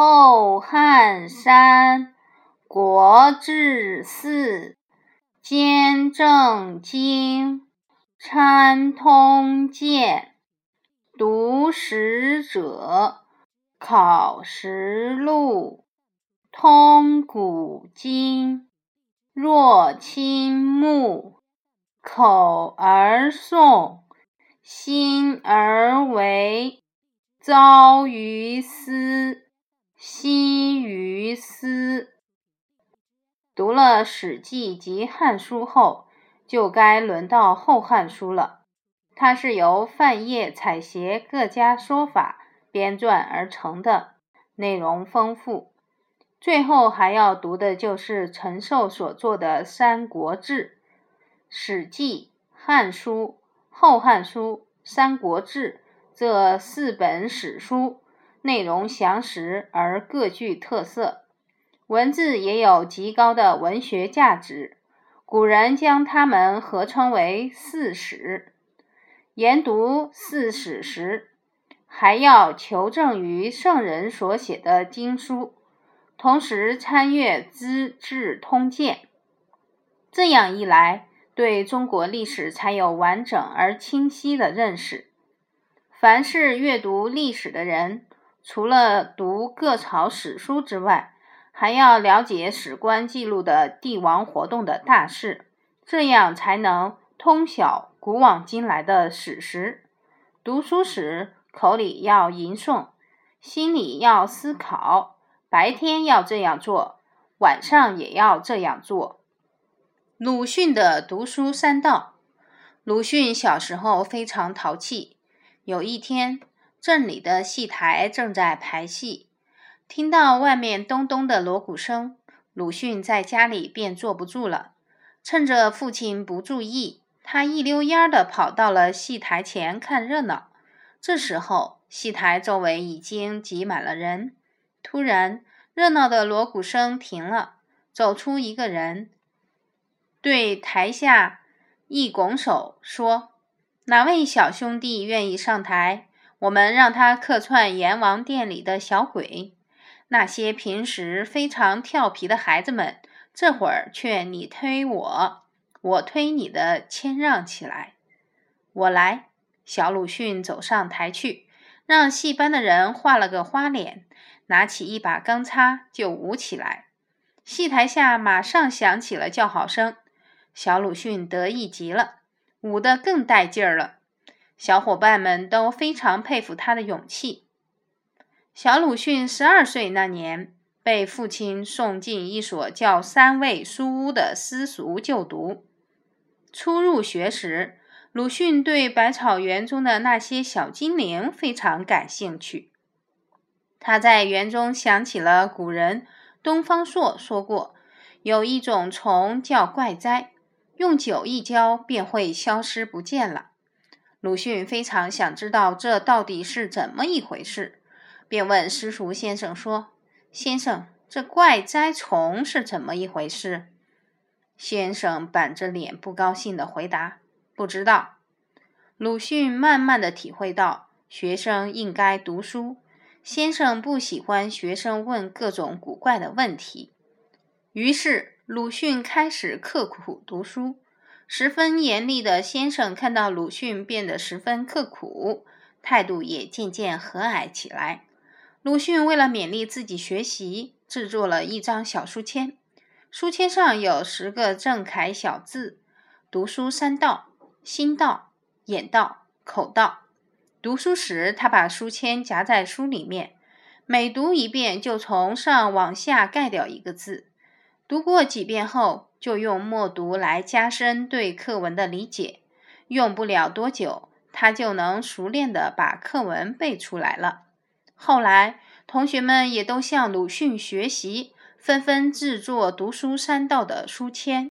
后汉山，国志寺，兼正经，参通鉴，读史者，考实录，通古今。若亲目，口而诵，心而为，遭于斯。西于斯。读了《史记》及《汉书》后，就该轮到《后汉书》了。它是由范晔采撷各家说法编撰而成的，内容丰富。最后还要读的就是陈寿所作的《三国志》。《史记》《汉书》《后汉书》《三国志》这四本史书。内容详实而各具特色，文字也有极高的文学价值。古人将它们合称为“四史”。研读四史时，还要求证于圣人所写的经书，同时参阅《资治通鉴》。这样一来，对中国历史才有完整而清晰的认识。凡是阅读历史的人，除了读各朝史书之外，还要了解史官记录的帝王活动的大事，这样才能通晓古往今来的史实。读书时，口里要吟诵，心里要思考，白天要这样做，晚上也要这样做。鲁迅的读书三到。鲁迅小时候非常淘气，有一天。镇里的戏台正在排戏，听到外面咚咚的锣鼓声，鲁迅在家里便坐不住了。趁着父亲不注意，他一溜烟儿地跑到了戏台前看热闹。这时候，戏台周围已经挤满了人。突然，热闹的锣鼓声停了，走出一个人，对台下一拱手说：“哪位小兄弟愿意上台？”我们让他客串阎王殿里的小鬼，那些平时非常调皮的孩子们，这会儿却你推我，我推你的谦让起来。我来，小鲁迅走上台去，让戏班的人画了个花脸，拿起一把钢叉就舞起来。戏台下马上响起了叫好声，小鲁迅得意极了，舞得更带劲儿了。小伙伴们都非常佩服他的勇气。小鲁迅十二岁那年，被父亲送进一所叫三味书屋的私塾就读。初入学时，鲁迅对百草园中的那些小精灵非常感兴趣。他在园中想起了古人东方朔说过，有一种虫叫怪哉，用酒一浇便会消失不见了。鲁迅非常想知道这到底是怎么一回事，便问私塾先生说：“先生，这怪哉虫是怎么一回事？”先生板着脸不高兴地回答：“不知道。”鲁迅慢慢地体会到，学生应该读书，先生不喜欢学生问各种古怪的问题，于是鲁迅开始刻苦读书。十分严厉的先生看到鲁迅变得十分刻苦，态度也渐渐和蔼起来。鲁迅为了勉励自己学习，制作了一张小书签，书签上有十个正楷小字：“读书三到：心到、眼到、口到。”读书时，他把书签夹在书里面，每读一遍就从上往下盖掉一个字。读过几遍后。就用默读来加深对课文的理解，用不了多久，他就能熟练的把课文背出来了。后来，同学们也都向鲁迅学习，纷纷制作“读书三到”的书签。